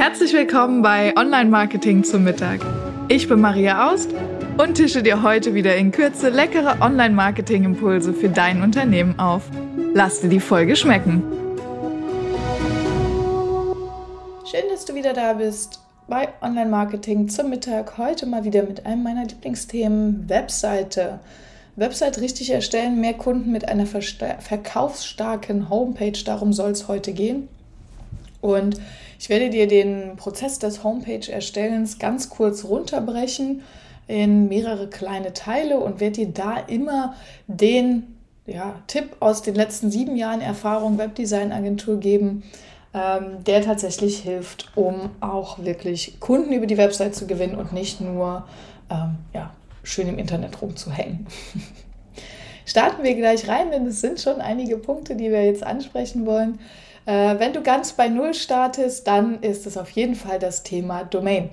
Herzlich willkommen bei Online Marketing zum Mittag. Ich bin Maria Aust und tische dir heute wieder in Kürze leckere Online Marketing Impulse für dein Unternehmen auf. Lass dir die Folge schmecken. Schön, dass du wieder da bist bei Online Marketing zum Mittag. Heute mal wieder mit einem meiner Lieblingsthemen Webseite. Website richtig erstellen, mehr Kunden mit einer verkaufsstarken Homepage. Darum soll es heute gehen. Und ich werde dir den Prozess des Homepage-Erstellens ganz kurz runterbrechen in mehrere kleine Teile und werde dir da immer den ja, Tipp aus den letzten sieben Jahren Erfahrung Webdesign-Agentur geben, ähm, der tatsächlich hilft, um auch wirklich Kunden über die Website zu gewinnen und nicht nur ähm, ja, schön im Internet rumzuhängen. Starten wir gleich rein, denn es sind schon einige Punkte, die wir jetzt ansprechen wollen. Äh, wenn du ganz bei Null startest, dann ist es auf jeden Fall das Thema Domain.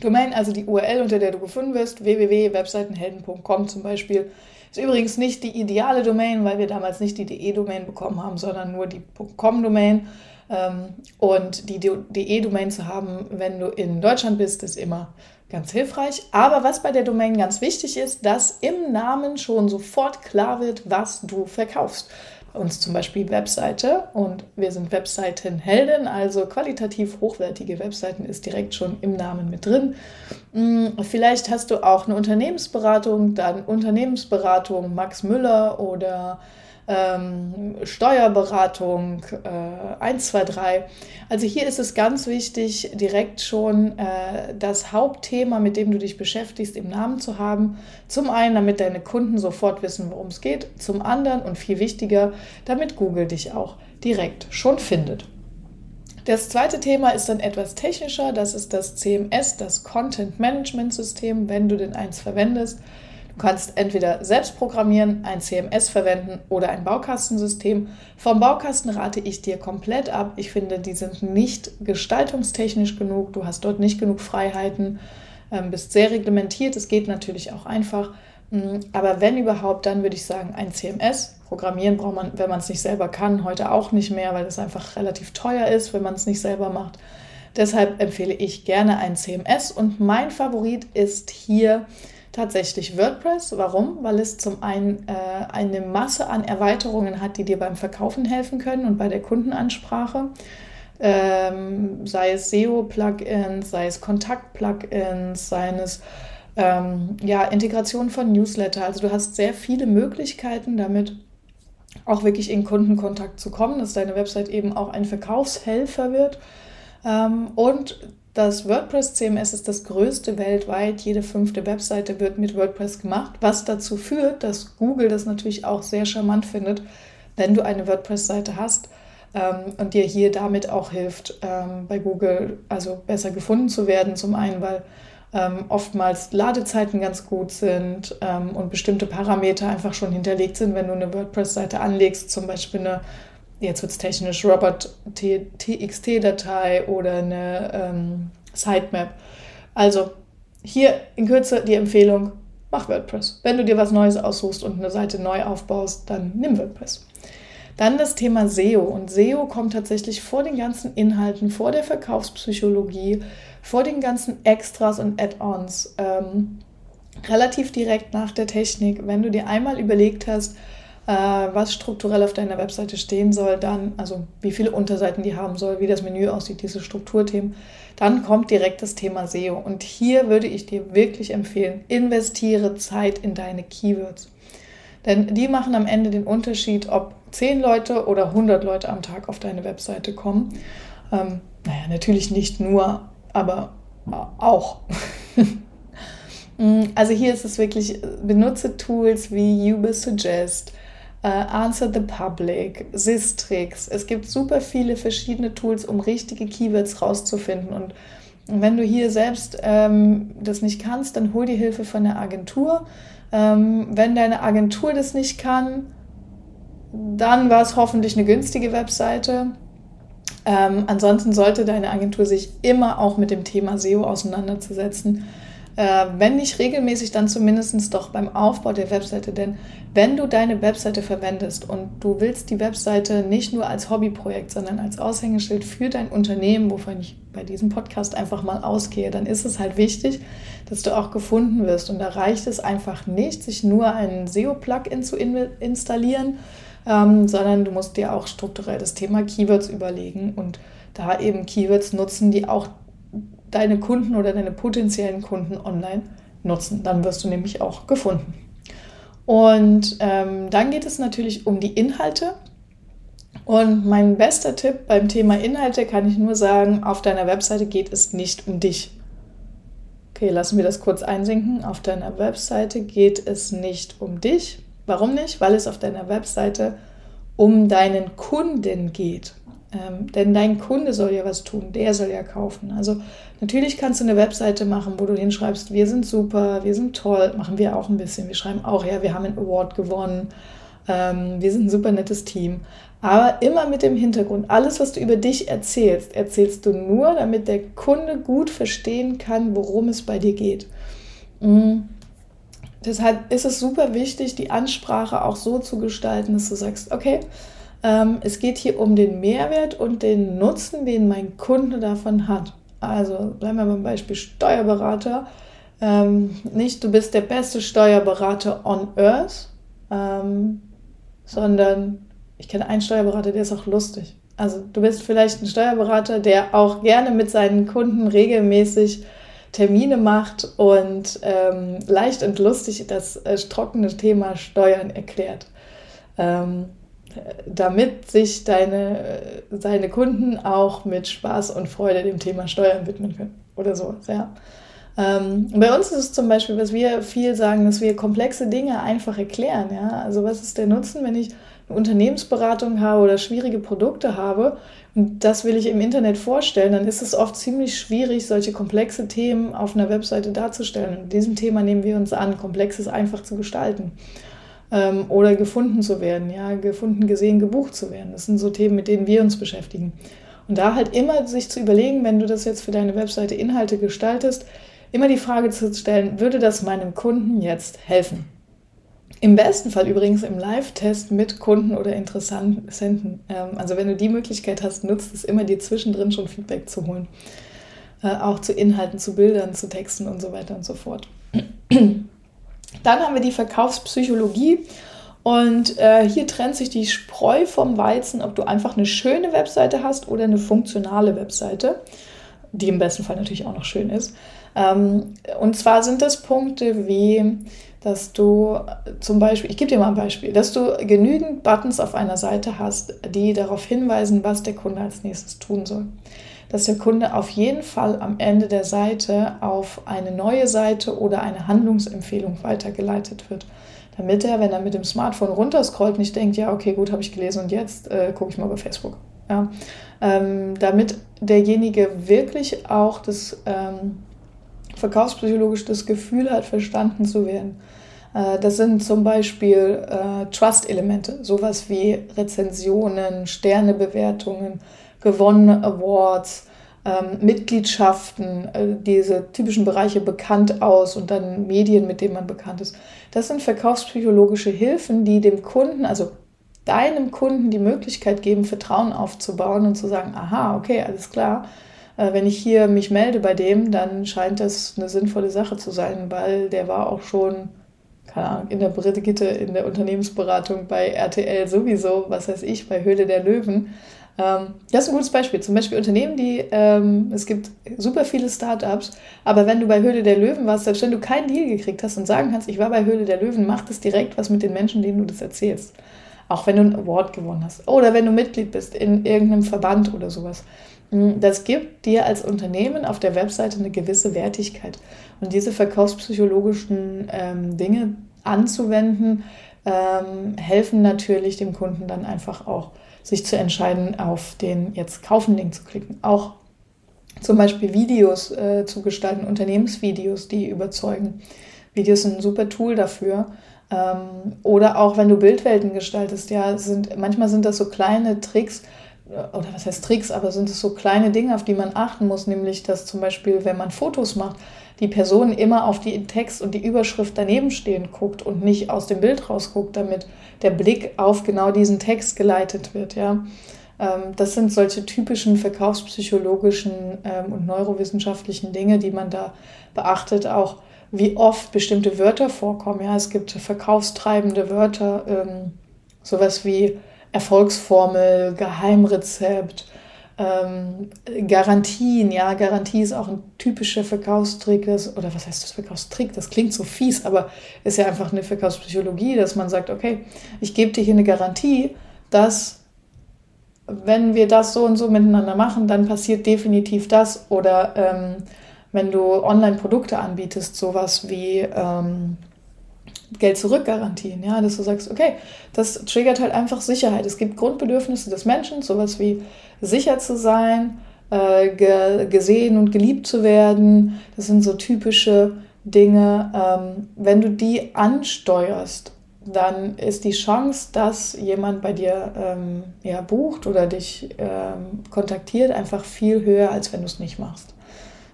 Domain, also die URL, unter der du gefunden wirst, www.webseitenhelden.com zum Beispiel, ist übrigens nicht die ideale Domain, weil wir damals nicht die DE-Domain bekommen haben, sondern nur die .com-Domain. Ähm, und die DE-Domain zu haben, wenn du in Deutschland bist, ist immer ganz hilfreich. Aber was bei der Domain ganz wichtig ist, dass im Namen schon sofort klar wird, was du verkaufst uns zum Beispiel Webseite und wir sind Webseitenhelden, also qualitativ hochwertige Webseiten ist direkt schon im Namen mit drin. Hm, vielleicht hast du auch eine Unternehmensberatung, dann Unternehmensberatung Max Müller oder ähm, Steuerberatung äh, 1, 2, 3. Also hier ist es ganz wichtig, direkt schon äh, das Hauptthema, mit dem du dich beschäftigst, im Namen zu haben. Zum einen, damit deine Kunden sofort wissen, worum es geht. Zum anderen und viel wichtiger, damit Google dich auch direkt schon findet. Das zweite Thema ist dann etwas technischer. Das ist das CMS, das Content Management System, wenn du denn eins verwendest. Du kannst entweder selbst programmieren, ein CMS verwenden oder ein Baukastensystem. Vom Baukasten rate ich dir komplett ab. Ich finde, die sind nicht gestaltungstechnisch genug. Du hast dort nicht genug Freiheiten, ähm, bist sehr reglementiert. Es geht natürlich auch einfach. Mm, aber wenn überhaupt, dann würde ich sagen, ein CMS. Programmieren braucht man, wenn man es nicht selber kann, heute auch nicht mehr, weil es einfach relativ teuer ist, wenn man es nicht selber macht. Deshalb empfehle ich gerne ein CMS und mein Favorit ist hier tatsächlich WordPress. Warum? Weil es zum einen äh, eine Masse an Erweiterungen hat, die dir beim Verkaufen helfen können und bei der Kundenansprache. Ähm, sei es SEO-Plugins, sei es Kontakt-Plugins, sei es ähm, ja, Integration von Newsletter. Also du hast sehr viele Möglichkeiten damit auch wirklich in Kundenkontakt zu kommen, dass deine Website eben auch ein Verkaufshelfer wird. Ähm, und das WordPress CMS ist das größte weltweit. Jede fünfte Webseite wird mit WordPress gemacht, was dazu führt, dass Google das natürlich auch sehr charmant findet, wenn du eine WordPress-Seite hast ähm, und dir hier damit auch hilft, ähm, bei Google also besser gefunden zu werden. Zum einen, weil ähm, oftmals Ladezeiten ganz gut sind ähm, und bestimmte Parameter einfach schon hinterlegt sind, wenn du eine WordPress-Seite anlegst, zum Beispiel eine jetzt wird es technisch, Robert TXT-Datei oder eine ähm, Sitemap. Also hier in Kürze die Empfehlung, mach WordPress. Wenn du dir was Neues aussuchst und eine Seite neu aufbaust, dann nimm WordPress. Dann das Thema SEO. Und SEO kommt tatsächlich vor den ganzen Inhalten, vor der Verkaufspsychologie, vor den ganzen Extras und Add-ons, ähm, relativ direkt nach der Technik. Wenn du dir einmal überlegt hast, was strukturell auf deiner Webseite stehen soll, dann, also wie viele Unterseiten die haben soll, wie das Menü aussieht, diese Strukturthemen, dann kommt direkt das Thema SEO. Und hier würde ich dir wirklich empfehlen, investiere Zeit in deine Keywords. Denn die machen am Ende den Unterschied, ob 10 Leute oder 100 Leute am Tag auf deine Webseite kommen. Ähm, naja, natürlich nicht nur, aber auch. also hier ist es wirklich, benutze Tools wie Ubersuggest, äh, Answer the Public, Sistrix. Es gibt super viele verschiedene Tools, um richtige Keywords rauszufinden. Und wenn du hier selbst ähm, das nicht kannst, dann hol dir Hilfe von der Agentur. Ähm, wenn deine Agentur das nicht kann, dann war es hoffentlich eine günstige Webseite. Ähm, ansonsten sollte deine Agentur sich immer auch mit dem Thema SEO auseinanderzusetzen Äh, wenn nicht regelmäßig, dann zumindest doch beim Aufbau der Webseite. Denn wenn du deine Webseite verwendest und du willst die Webseite nicht nur als Hobbyprojekt, sondern als Aushängeschild für dein Unternehmen, wovon ich bei diesem Podcast einfach mal ausgehe, dann ist es halt wichtig, dass du auch gefunden wirst. Und da reicht es einfach nicht, sich nur ein SEO-Plugin zu in installieren, ähm, sondern du musst dir auch strukturell das Thema Keywords überlegen und da eben Keywords nutzen, die auch deine Kunden oder deine potenziellen Kunden online nutzen. Dann wirst du nämlich auch gefunden. Und ähm, dann geht es natürlich um die Inhalte. Und mein bester Tipp beim Thema Inhalte kann ich nur sagen, auf deiner Webseite geht es nicht um dich. Okay, lassen wir das kurz einsinken. Auf deiner Webseite geht es nicht um dich. Warum nicht? Weil es auf deiner Webseite um deinen Kunden geht. Ähm, denn dein Kunde soll ja was tun, der soll ja kaufen. Also natürlich kannst du eine Webseite machen, wo du hinschreibst, wir sind super, wir sind toll, machen wir auch ein bisschen. Wir schreiben auch, ja, wir haben einen Award gewonnen, ähm, wir sind ein super nettes Team. Aber immer mit dem Hintergrund, alles, was du über dich erzählst, erzählst du nur, damit der Kunde gut verstehen kann, worum es bei dir geht. Mhm. Deshalb ist es super wichtig, die Ansprache auch so zu gestalten, dass du sagst, okay, es geht hier um den Mehrwert und den Nutzen, den mein Kunde davon hat. Also bleiben wir beim Beispiel Steuerberater. Ähm, nicht du bist der beste Steuerberater on Earth, ähm, sondern ich kenne einen Steuerberater, der ist auch lustig. Also du bist vielleicht ein Steuerberater, der auch gerne mit seinen Kunden regelmäßig Termine macht und ähm, leicht und lustig das äh, trockene Thema Steuern erklärt. Damit sich deine, deine Kunden auch mit Spaß und Freude dem Thema Steuern widmen können oder so. Ja. Ähm, bei uns ist es zum Beispiel, was wir viel sagen, dass wir komplexe Dinge einfach erklären. Ja? Also was ist der Nutzen, wenn ich eine Unternehmensberatung habe oder schwierige Produkte habe und das will ich im Internet vorstellen, dann ist es oft ziemlich schwierig, solche komplexe Themen auf einer Webseite darzustellen. Und diesem Thema nehmen wir uns an, Komplexes einfach zu gestalten ähm, oder gefunden zu werden, ja, gefunden, gesehen, gebucht zu werden. Das sind so Themen, mit denen wir uns beschäftigen. Und da halt immer sich zu überlegen, wenn du das jetzt für deine Webseite Inhalte gestaltest, immer die Frage zu stellen, würde das meinem Kunden jetzt helfen? Im besten Fall übrigens im Live-Test mit Kunden oder Interessenten. Ähm, also wenn du die Möglichkeit hast, nutzt es immer, dir zwischendrin schon Feedback zu holen. Äh, auch zu Inhalten, zu Bildern, zu Texten und so weiter und so fort. Dann haben wir die Verkaufspsychologie. Und äh, hier trennt sich die Spreu vom Weizen, ob du einfach eine schöne Webseite hast oder eine funktionale Webseite, die im besten Fall natürlich auch noch schön ist. Ähm, und zwar sind das Punkte wie, dass du zum Beispiel, ich gebe dir mal ein Beispiel, dass du genügend Buttons auf einer Seite hast, die darauf hinweisen, was der Kunde als nächstes tun soll dass der Kunde auf jeden Fall am Ende der Seite auf eine neue Seite oder eine Handlungsempfehlung weitergeleitet wird. Damit er, wenn er mit dem Smartphone runterscrollt, nicht denkt, ja, okay, gut, habe ich gelesen und jetzt äh, gucke ich mal bei Facebook. Ja? Ähm, damit derjenige wirklich auch das ähm, verkaufspsychologisch das Gefühl hat, verstanden zu werden. Äh, das sind zum Beispiel äh, Trust-Elemente, sowas wie Rezensionen, Sternebewertungen, gewonnene Awards, ähm, Mitgliedschaften, äh, diese typischen Bereiche bekannt aus und dann Medien, mit denen man bekannt ist. Das sind verkaufspsychologische Hilfen, die dem Kunden, also deinem Kunden die Möglichkeit geben, Vertrauen aufzubauen und zu sagen, aha, okay, alles klar. Äh, wenn ich hier mich melde bei dem, dann scheint das eine sinnvolle Sache zu sein, weil der war auch schon keine Ahnung, in der Brigitte, in der Unternehmensberatung bei RTL sowieso, was weiß ich, bei Höhle der Löwen. Ähm, das ist ein gutes Beispiel. Zum Beispiel Unternehmen, die, ähm, es gibt super viele Startups, aber wenn du bei Höhle der Löwen warst, selbst wenn du keinen Deal gekriegt hast und sagen kannst, ich war bei Höhle der Löwen, macht es direkt was mit den Menschen, denen du das erzählst. Auch wenn du einen Award gewonnen hast. Oder wenn du Mitglied bist in irgendeinem Verband oder sowas. Hm, das gibt dir als Unternehmen auf der Webseite eine gewisse Wertigkeit. Und diese verkaufspsychologischen ähm, Dinge anzuwenden, ähm, helfen natürlich dem Kunden dann einfach auch sich zu entscheiden, auf den jetzt Kaufen-Link zu klicken. Auch zum Beispiel Videos äh, zu gestalten, Unternehmensvideos, die überzeugen. Videos sind ein super Tool dafür. Ähm, oder auch wenn du Bildwelten gestaltest, ja, sind, manchmal sind das so kleine Tricks, äh, oder was heißt Tricks, aber sind es so kleine Dinge, auf die man achten muss, nämlich dass zum Beispiel, wenn man Fotos macht, die Person immer auf den Text und die Überschrift daneben stehen guckt und nicht aus dem Bild rausguckt, damit der Blick auf genau diesen Text geleitet wird. Ja. Ähm, das sind solche typischen verkaufspsychologischen ähm, und neurowissenschaftlichen Dinge, die man da beachtet, auch wie oft bestimmte Wörter vorkommen. Ja, es gibt verkaufstreibende Wörter, ähm, sowas wie Erfolgsformel, Geheimrezept, ähm, Garantien, ja, Garantie ist auch ein typischer Verkaufstrick, oder was heißt das Verkaufstrick? Das klingt so fies, aber ist ja einfach eine Verkaufspsychologie, dass man sagt, okay, ich gebe dir hier eine Garantie, dass wenn wir das so und so miteinander machen, dann passiert definitiv das. Oder ähm, wenn du Online-Produkte anbietest, sowas wie ähm, Geld-Zurück-Garantien, ja, dass du sagst, okay, das triggert halt einfach Sicherheit. Es gibt Grundbedürfnisse des Menschen, sowas wie sicher zu sein, äh, ge gesehen und geliebt zu werden. Das sind so typische Dinge. Ähm, wenn du die ansteuerst, dann ist die Chance, dass jemand bei dir ähm, ja, bucht oder dich ähm, kontaktiert, einfach viel höher, als wenn du es nicht machst.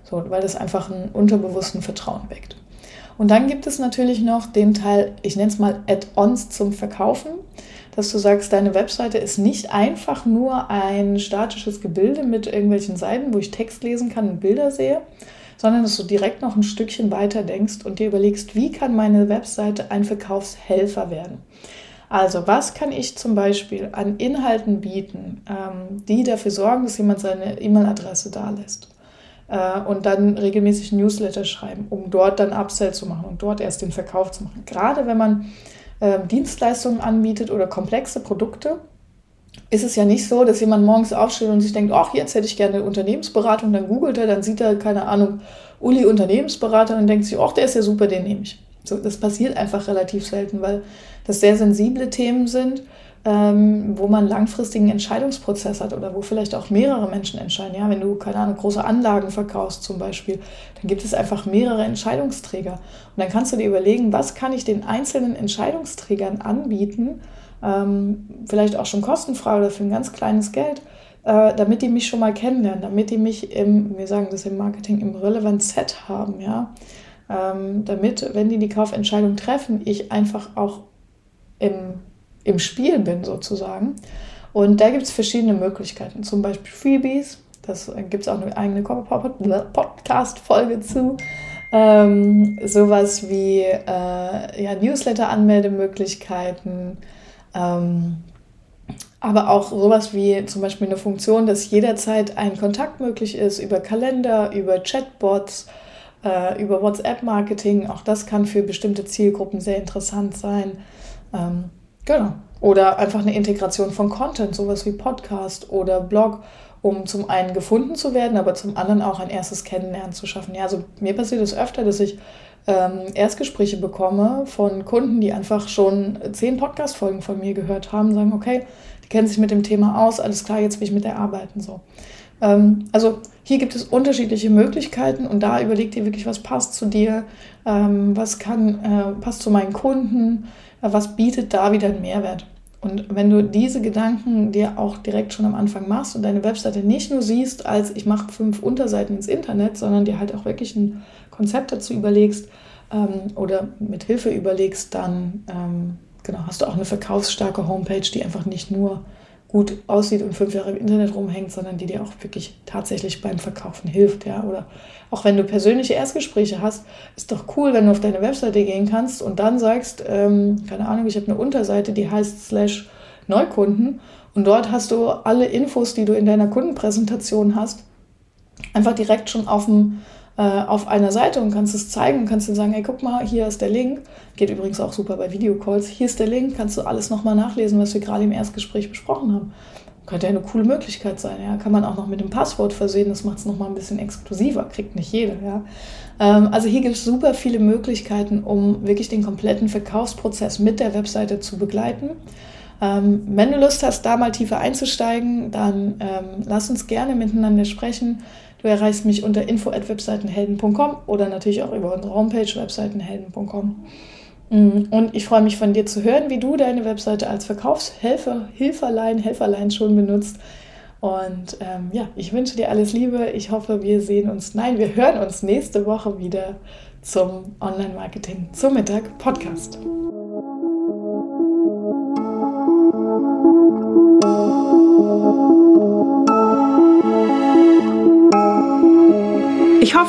So, weil das einfach einen unterbewussten Vertrauen weckt. Und dann gibt es natürlich noch den Teil, ich nenne es mal Add-ons zum Verkaufen, dass du sagst, deine Webseite ist nicht einfach nur ein statisches Gebilde mit irgendwelchen Seiten, wo ich Text lesen kann und Bilder sehe, sondern dass du direkt noch ein Stückchen weiter denkst und dir überlegst, wie kann meine Webseite ein Verkaufshelfer werden. Also, was kann ich zum Beispiel an Inhalten bieten, ähm, die dafür sorgen, dass jemand seine E-Mail-Adresse da lässt? Äh, und dann regelmäßig Newsletter schreiben, um dort dann Upsell zu machen und dort erst den Verkauf zu machen. Gerade wenn man äh, Dienstleistungen anbietet oder komplexe Produkte, ist es ja nicht so, dass jemand morgens aufsteht und sich denkt, ach, jetzt hätte ich gerne eine Unternehmensberatung, dann googelt er, dann sieht er, keine Ahnung, Uli Unternehmensberater und denkt sich, ach, der ist ja super, den nehme ich. So, das passiert einfach relativ selten, weil das sehr sensible Themen sind ähm, wo man langfristigen Entscheidungsprozess hat oder wo vielleicht auch mehrere Menschen entscheiden. Ja, wenn du, keine Ahnung, große Anlagen verkaufst zum Beispiel, dann gibt es einfach mehrere Entscheidungsträger. Und dann kannst du dir überlegen, was kann ich den einzelnen Entscheidungsträgern anbieten, ähm, vielleicht auch schon kostenfrei oder für ein ganz kleines Geld, äh, damit die mich schon mal kennenlernen, damit die mich im, wir sagen das im Marketing, im Relevant Set haben, ja. Ähm, damit, wenn die die Kaufentscheidung treffen, ich einfach auch im im Spiel bin sozusagen. Und da gibt es verschiedene Möglichkeiten, zum Beispiel Freebies, das gibt es auch eine eigene Podcast-Folge zu. Ähm, sowas wie äh, ja, Newsletter-Anmeldemöglichkeiten, ähm, aber auch sowas wie zum Beispiel eine Funktion, dass jederzeit ein Kontakt möglich ist über Kalender, über Chatbots, äh, über WhatsApp-Marketing. Auch das kann für bestimmte Zielgruppen sehr interessant sein. Ähm, Genau. Oder einfach eine Integration von Content, sowas wie Podcast oder Blog, um zum einen gefunden zu werden, aber zum anderen auch ein erstes Kennenlernen zu schaffen. Ja, also mir passiert es öfter, dass ich ähm, Erstgespräche bekomme von Kunden, die einfach schon zehn Podcast-Folgen von mir gehört haben, sagen, okay, die kennen sich mit dem Thema aus, alles klar, jetzt will ich mit der arbeiten. So. Ähm, also hier gibt es unterschiedliche Möglichkeiten und da überleg dir wirklich, was passt zu dir, ähm, was kann, äh, passt zu meinen Kunden, was bietet da wieder einen Mehrwert? Und wenn du diese Gedanken dir auch direkt schon am Anfang machst und deine Webseite nicht nur siehst, als ich mache fünf Unterseiten ins Internet, sondern dir halt auch wirklich ein Konzept dazu überlegst ähm, oder mit Hilfe überlegst, dann ähm, genau, hast du auch eine verkaufsstarke Homepage, die einfach nicht nur gut aussieht und fünf Jahre im Internet rumhängt, sondern die dir auch wirklich tatsächlich beim Verkaufen hilft. Ja? Oder auch wenn du persönliche Erstgespräche hast, ist doch cool, wenn du auf deine Webseite gehen kannst und dann sagst, ähm, keine Ahnung, ich habe eine Unterseite, die heißt slash Neukunden und dort hast du alle Infos, die du in deiner Kundenpräsentation hast, einfach direkt schon auf dem auf einer Seite und kannst es zeigen und kannst dann sagen, hey, guck mal, hier ist der Link. Geht übrigens auch super bei Videocalls. Hier ist der Link, kannst du alles nochmal nachlesen, was wir gerade im Erstgespräch besprochen haben. Könnte ja eine coole Möglichkeit sein. Ja? Kann man auch noch mit dem Passwort versehen, das macht es nochmal ein bisschen exklusiver, kriegt nicht jeder. Ja? Ähm, also hier gibt es super viele Möglichkeiten, um wirklich den kompletten Verkaufsprozess mit der Webseite zu begleiten. Ähm, wenn du Lust hast, da mal tiefer einzusteigen, dann ähm, lass uns gerne miteinander sprechen. Du erreichst mich unter info@webseitenhelden.com oder natürlich auch über unsere Homepage webseitenhelden.com. Mm, und ich freue mich von dir zu hören, wie du deine Webseite als Verkaufshelfer, Hilferlein, Helferlein schon benutzt. Und ähm, ja, ich wünsche dir alles Liebe. Ich hoffe, wir sehen uns, nein, wir hören uns nächste Woche wieder zum Online-Marketing zum Mittag Podcast.